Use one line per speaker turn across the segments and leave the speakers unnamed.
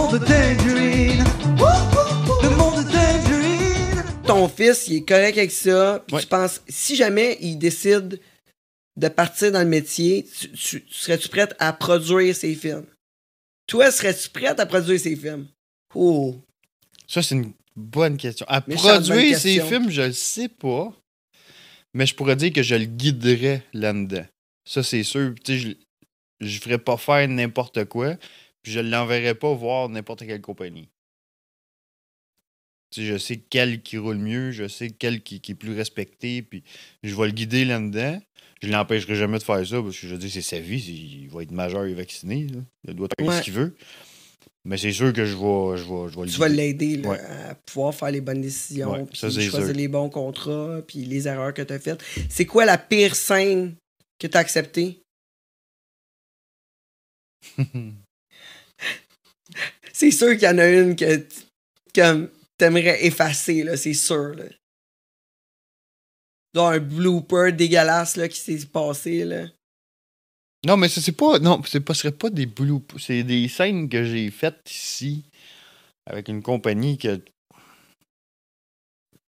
monde de Tangerine. Le monde de Tangerine.
Ton fils, il est correct avec ça. Puis
Ouais.
tu penses, si jamais il décide de partir dans le métier, tu, tu- tu- serais-tu prête à produire ses films? Toi, serais-tu prête à produire ses films? Oh.
Ça, c'est une bonne question. À produire ces
question.
films, je le sais pas. Mais je pourrais dire que je le guiderais là-dedans. Ça, c'est sûr. Tu sais, je, je ferais pas faire n'importe quoi. Puis je l'enverrais pas voir n'importe quelle compagnie. Tu sais, je sais quel qui roule mieux, je sais quel qui, qui est plus respecté, puis je vais le guider là-dedans. Je l'empêcherai jamais de faire ça, parce que je veux dire, c'est sa vie, il va être majeur et vacciné. là. Il doit faire
Ouais.
ce qu'il veut. Mais c'est sûr que je vais, je vais, je vais le
Tu vas l'aider
Ouais.
à pouvoir faire les bonnes décisions,
Ouais,
puis choisir
sûr.
les bons contrats, puis les erreurs que tu as faites. C'est quoi la pire scène que tu as acceptée? C'est sûr qu'il y en a une que comme t'aimerais effacer, là, c'est sûr. Là. Dans un blooper dégueulasse là, qui s'est passé. Là.
Non, mais ça, c'est pas. Non, c'est pas, ce serait pas des blue. C'est des scènes que j'ai faites ici avec une compagnie que.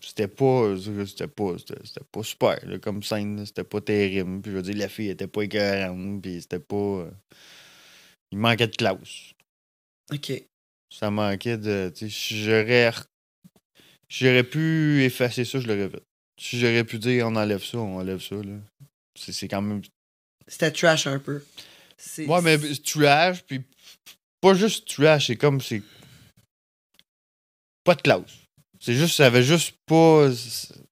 C'était pas. C'était pas. C'était pas super là, comme scène. C'était pas terrible. Puis je veux dire, la fille était pas écœurante. Puis c'était pas. euh, Il manquait de classe.
OK.
Ça manquait de. tu sais, J'aurais. J'aurais pu effacer ça, je l'aurais fait. Si j'aurais pu dire on enlève ça, on enlève ça. là. C'est c'est quand même
C'était trash un peu. C'est-
Ouais, mais trash, puis pas juste trash, c'est comme c'est. Pas de classe. C'est juste, ça avait juste pas.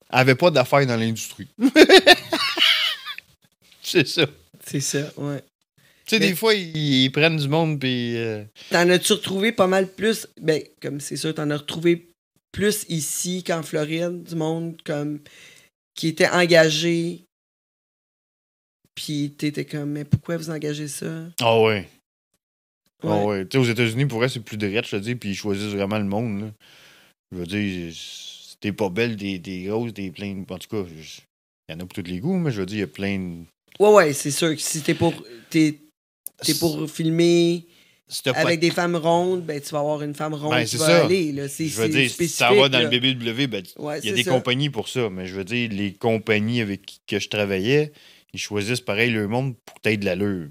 avait pas d'affaires dans l'industrie. c'est ça.
C'est ça, ouais.
Tu sais, des fois, ils, ils prennent du monde, puis. euh,
T'en as-tu retrouvé pas mal plus? Ben, comme c'est sûr, t'en as retrouvé plus ici qu'en Floride, du monde comme qui était engagé. Puis t'étais comme, mais pourquoi vous engagez ça?
Ah ouais. Ah
Ouais.
ouais. Tu sais, aux États-Unis, pour vrai, c'est plus direct, je te dis, puis ils choisissent vraiment le monde, là. Je veux dire, t'es pas belle, t'es t'es grosse, t'es plein. En tout cas, il y en a pour tous les goûts, mais je veux dire, il y a plein de.
Ouais, ouais, c'est sûr que si t'es pour, t'es, t'es pour filmer avec des femmes rondes, ben tu vas avoir une femme ronde
Ben,
qui va
ça.
aller. Là. C'est,
Je veux
c'est
dire, si ça va dans
là.
le BBW, ben,
Ouais,
il y a des
ça.
compagnies pour ça. Mais je veux dire, les compagnies avec qui que je travaillais, ils choisissent pareil le monde pour t'aies de l'allure.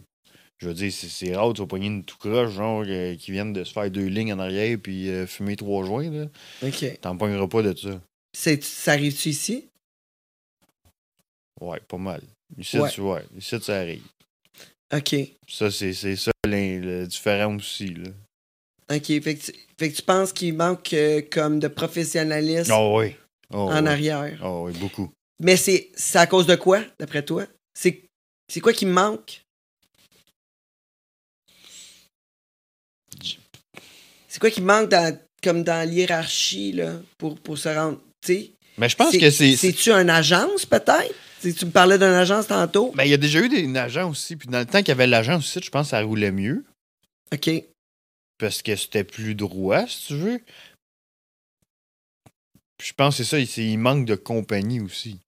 Je veux dire, c'est, rare, tu vas pogner une tout croche, genre, euh, qui viennent de se faire deux lignes en arrière puis euh, fumer trois joints, là.
OK.
T'en pogneras pas de ça.
Ça arrive-tu ici?
Ouais, pas mal. Ici,
Ouais.
tu vois, ici, ça arrive.
OK.
Ça, c'est, ça le différent aussi, là.
OK. Fait que tu, fait que tu penses qu'il manque euh, comme de professionnalisme
Ah oui. Oh,
en
oui.
arrière.
Ah oui, beaucoup.
Mais c'est, à cause de quoi, d'après toi? C'est, quoi qui manque? C'est quoi qui manque dans, comme dans l'hiérarchie, là, pour, pour se rendre, tu sais?
Mais je pense que c'est... c'est-
C'est-tu une agence, peut-être? Tu me parlais d'une agence tantôt?
Ben, il y a déjà eu des une agent aussi. Puis dans le temps qu'il y avait l'agent aussi, je pense que ça roulait mieux.
OK.
parce que c'était plus droit, si tu veux. Puis je pense que c'est ça, il manque de compagnie aussi.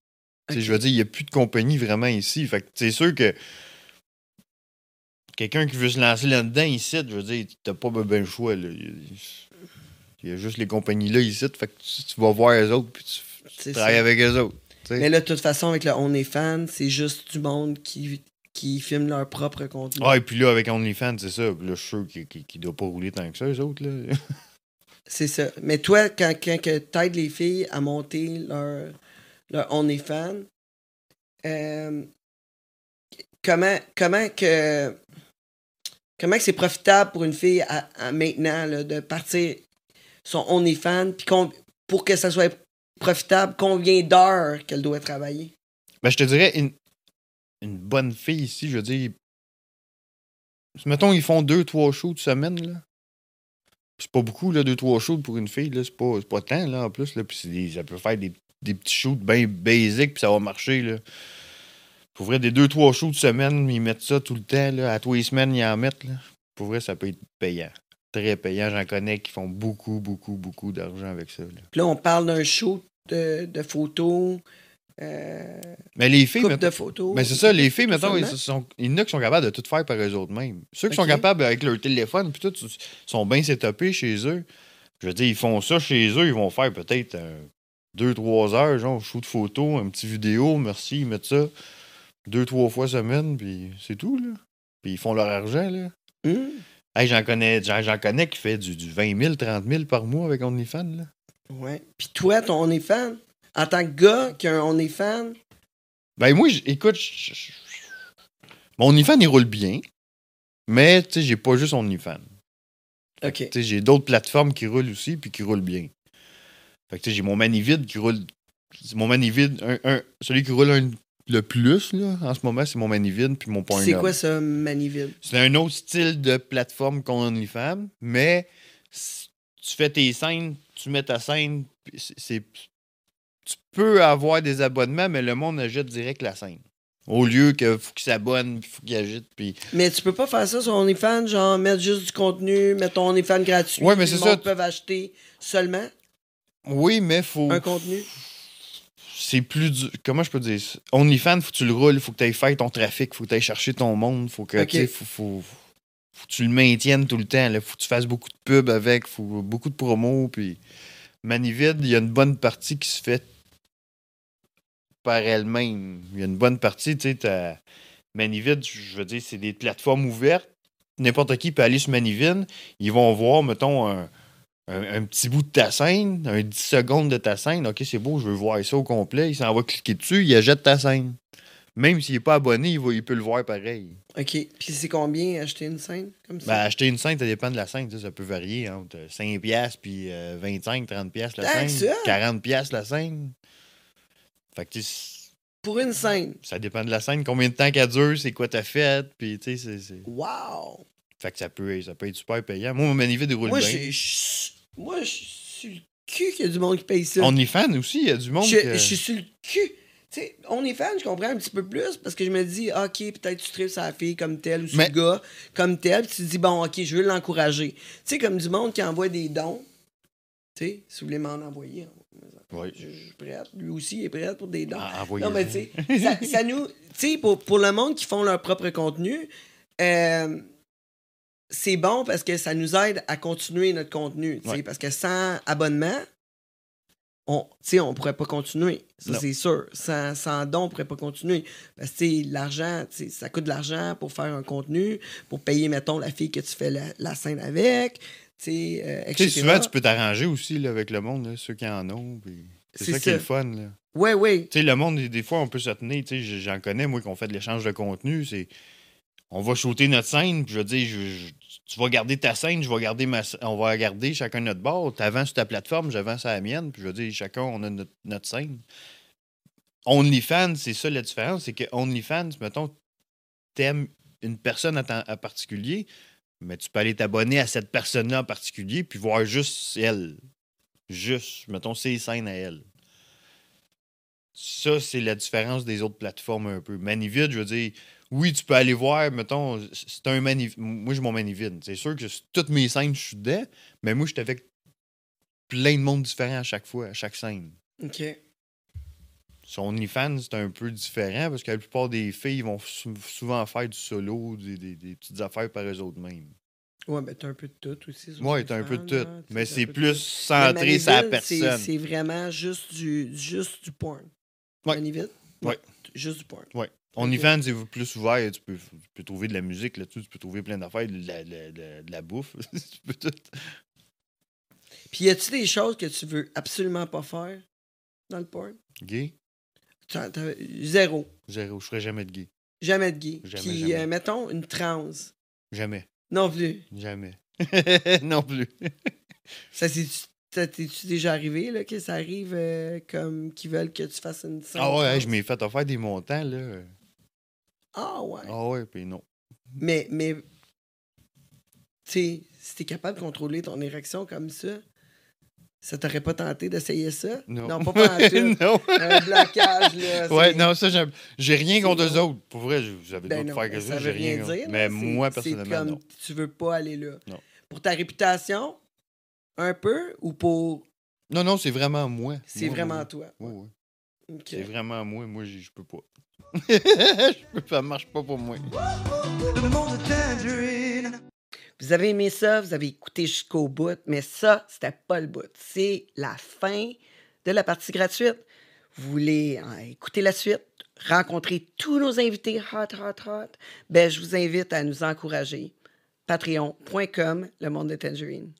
Je veux dire, il n'y a plus de compagnie vraiment ici. Fait que c'est sûr que quelqu'un qui veut se lancer là-dedans ici, je veux dire, t'as pas ben le choix. là. Il y a- juste les compagnies là ici. Fait que tu, tu vas voir les autres puis tu, travailles
ça.
avec les autres.
Mais là, de toute façon, avec le OnlyFans, c'est juste du monde qui, qui filme leur propre contenu.
Ah, et puis là, avec OnlyFans, c'est ça. Puis là, je suis sûr qu'il ne doit pas rouler tant que ça, les autres. Là.
C'est ça. Mais toi, quand, quand t'aides les filles à monter leur, leur OnlyFans, euh, comment, comment que comment que c'est profitable pour une fille à, à maintenant là, de partir son OnlyFans, puis pour que ça soit profitable, combien d'heures qu'elle doit travailler?
Ben, je te dirais, une, une bonne fille ici, je veux dire. Mettons, ils font deux, trois shows de semaine, là. C'est pas beaucoup, là, deux, trois shows pour une fille, là. C'est pas, pas tant, là, en plus, là. Puis ça peut faire des, des petits shows bien basiques, puis ça va marcher, là. Pour vrai, des deux, trois shows de semaine, ils mettent ça tout le temps, là. À tous les semaines, ils en mettent, là. Pour vrai, ça peut être payant. Très payant. J'en connais qui font beaucoup, beaucoup, beaucoup d'argent avec ça, là.
Là, on parle d'un show de, de photos euh,
Mais les filles, mettons-
de photos.
Mais c'est ça, les filles, mettons,
seulement?
ils sont, il y en a qui sont capables de tout faire par eux autres mêmes. Ceux qui sont capables avec leur téléphone, puis tout, sont bien setupés chez eux. Je veux dire, ils font ça chez eux, ils vont faire peut-être euh, deux, trois heures, genre, shoot photo, un petit vidéo, merci, ils mettent ça deux, trois fois semaine, puis c'est tout, là. Puis ils font leur argent, là.
Hum,
Hey, j'en connais, j'en, connais qui fait du, du 20 000, 30 000 par mois avec OnlyFans, là.
Ouais. Puis toi, ton OnlyFans, en tant que gars qui a un OnlyFans,
Ben moi, écoute, mon OnlyFans, il roule bien, mais, tu sais, j'ai pas juste OnlyFans.
OK.
Tu sais, j'ai d'autres plateformes qui roulent aussi puis qui roulent bien. Fait que tu sais, j'ai mon Manivide qui roule. Mon Manivide, un, un- celui qui roule un- le plus là, en ce moment, c'est mon Manivide puis mon Pornhub.
C'est quoi ça, Maniville?
C'est un autre style de plateforme qu'on OnlyFans, mais si tu fais tes scènes, tu mets ta scène, c'est-. Tu peux avoir des abonnements, mais le monde achète direct la scène. Au lieu que faut qu'il s'abonne, puis faut qu'il agite, puis.
Mais tu peux pas faire ça sur OnlyFans, genre mettre juste du contenu, mettre ton OnlyFans gratuit.
Ouais, mais c'est ça.
peuvent acheter seulement?
Oui, mais faut.
un contenu?
C'est plus dur. Comment je peux dire ça? OnlyFans, faut que tu le roules, faut que tu ailles faire ton trafic, faut que tu ailles chercher ton monde, faut que faut, faut, faut que tu le maintiennes tout le temps. Là. Faut que tu fasses beaucoup de pubs avec, faut beaucoup de promos. Puis Manivide, il y a une bonne partie qui se fait par elle-même. Il y a une bonne partie, tu sais, Manivide, je veux dire, c'est des plateformes ouvertes. N'importe qui peut aller sur Manivide. Ils vont voir, mettons, un, un- un petit bout de ta scène, un 10 secondes de ta scène. OK, c'est beau, je veux voir ça au complet. Il s'en va cliquer dessus, il achète ta scène. Même s'il n'est pas abonné, il, va- il peut le voir pareil.
OK. Puis c'est combien acheter une scène comme
Ben,
ça?
acheter une scène, ça dépend de la scène. Ça peut varier entre 5$ piastres puis euh, 25, 30$ piastres la
Tant que
scène.
ça?
40$ piastres la scène. Fait que tu
Pour une scène?
ça dépend de la scène, combien de temps qu'elle dure, c'est quoi t'as fait, puis tu sais, c'est- c'est...
Wow!
Fait que ça peut, ça peut être super payant. Moi, mon manivide, il roule
Moi,
bien.
moi, je suis le cul qu'il y a du monde qui paye ça.
OnlyFans aussi, il y a du monde
Je,
que...
je suis sur le cul. Tu sais, on est fan, je comprends un petit peu plus parce que je me dis, OK, peut-être tu tripes la fille comme telle ou
Mais-
le gars comme tel. Puis tu te dis, bon, OK, je veux l'encourager. Tu sais, comme du monde qui envoie des dons. Tu sais, si vous voulez m'en envoyer,
Ouais.
je, je suis prête. Lui aussi, il est prêt pour des dons.
Ah.
Non, mais tu sais, ça, ça nous. Tu sais, pour, pour le monde qui font leur propre contenu, euh, c'est bon parce que ça nous aide à continuer notre contenu.
Ouais.
Parce que sans abonnement, on on pourrait pas continuer. Ça, c'est sûr. Sans, sans don, on pourrait pas continuer. Parce que l'argent, ça coûte de l'argent pour faire un contenu, pour payer, mettons, la fille que tu fais la, la scène avec, euh, etc.
souvent, tu peux t'arranger aussi là, avec le monde, là, ceux qui en ont. puis C'est ça, qui est le fun. Là. Tu sais, le monde, des- fois, on peut se tenir. J'en connais, moi, qu'on fait de l'échange de contenu. C'est. On va shooter notre scène, puis je veux tu vas garder ta scène, je vais garder ma on va garder chacun notre bord. T'avances sur ta plateforme, j'avance à la mienne, puis je veux dire, chacun, on a notre, scène. OnlyFans, c'est ça la différence, c'est que OnlyFans, mettons, t'aimes une personne en, en particulier, mais tu peux aller t'abonner à cette personne-là en particulier, puis voir juste elle. Juste, mettons, ses scènes à elle. Ça, c'est la différence des autres plateformes un peu. Manivide, je veux dire, oui, tu peux aller voir, mettons, c'est un Manivide. Moi, j'ai mon Manivide. C'est sûr que toutes mes scènes, je suis dedans, mais moi, je suis avec plein de monde différents à chaque fois, à chaque scène.
OK.
Son OnlyFans, c'est un peu différent parce que la plupart des filles vont sou- souvent faire du solo, des, des- des petites affaires par eux autres mêmes.
Ouais, mais t'as un peu de tout aussi.
Ouais, t'as un peu de tout.
là,
Mais c'est plus centré sur la personne.
C'est vraiment juste du, juste du porn.
Ouais.
Maniville?
Ouais.
Juste du porn.
OnlyFans, c'est plus ouvert. Tu peux, tu peux trouver de la musique là-dessus, tu peux trouver plein d'affaires, de la, de la- de la- de la bouffe. tu peux tout.
Puis y a-tu des choses que tu veux absolument pas faire dans le porn?
Gay?
Zéro.
Zéro. Je ferai jamais de gay.
Jamais de gay.
Jamais,
Puis,
jamais.
euh, mettons, une transe.
Jamais.
Non plus.
Jamais. non plus.
Ça, c'est. ça T'es-tu déjà arrivé, là, que ça arrive euh, comme qu'ils veulent que tu fasses une scène
Ah ouais,
trans?
je m'ai fait offrir des montants, là.
Ah ouais.
Ah ouais, puis non.
Mais, mais. Tu sais, si t'es capable de contrôler ton érection comme ça, ça t'aurait pas tenté d'essayer ça?
Non.
pas pas en tout.
non.
Un blocage, là.
Ouais, non, ça, j'ai rien contre eux autres. Pour vrai, j'avais
Ben
d'autres
non,
faire que
ça
j'ai
rien dire.
mais moi, personnellement,
comme
non.
tu veux pas aller là.
Non.
Pour ta réputation, un peu, ou pour.
Non, non, c'est vraiment moi.
C'est vraiment
moi.
toi.
Ouais, ouais. C'est vraiment moi. Moi, je peux pas. Je peux- ça marche pas pour moi.
Le monde de Tangerine.
Vous avez aimé ça, vous avez écouté jusqu'au bout, mais ça, c'était pas le bout. C'est la fin de la partie gratuite. Vous voulez euh, écouter la suite, rencontrer tous nos invités hot, hot, hot, ben, je vous invite à nous encourager. Patreon.com, le monde de Tangerine.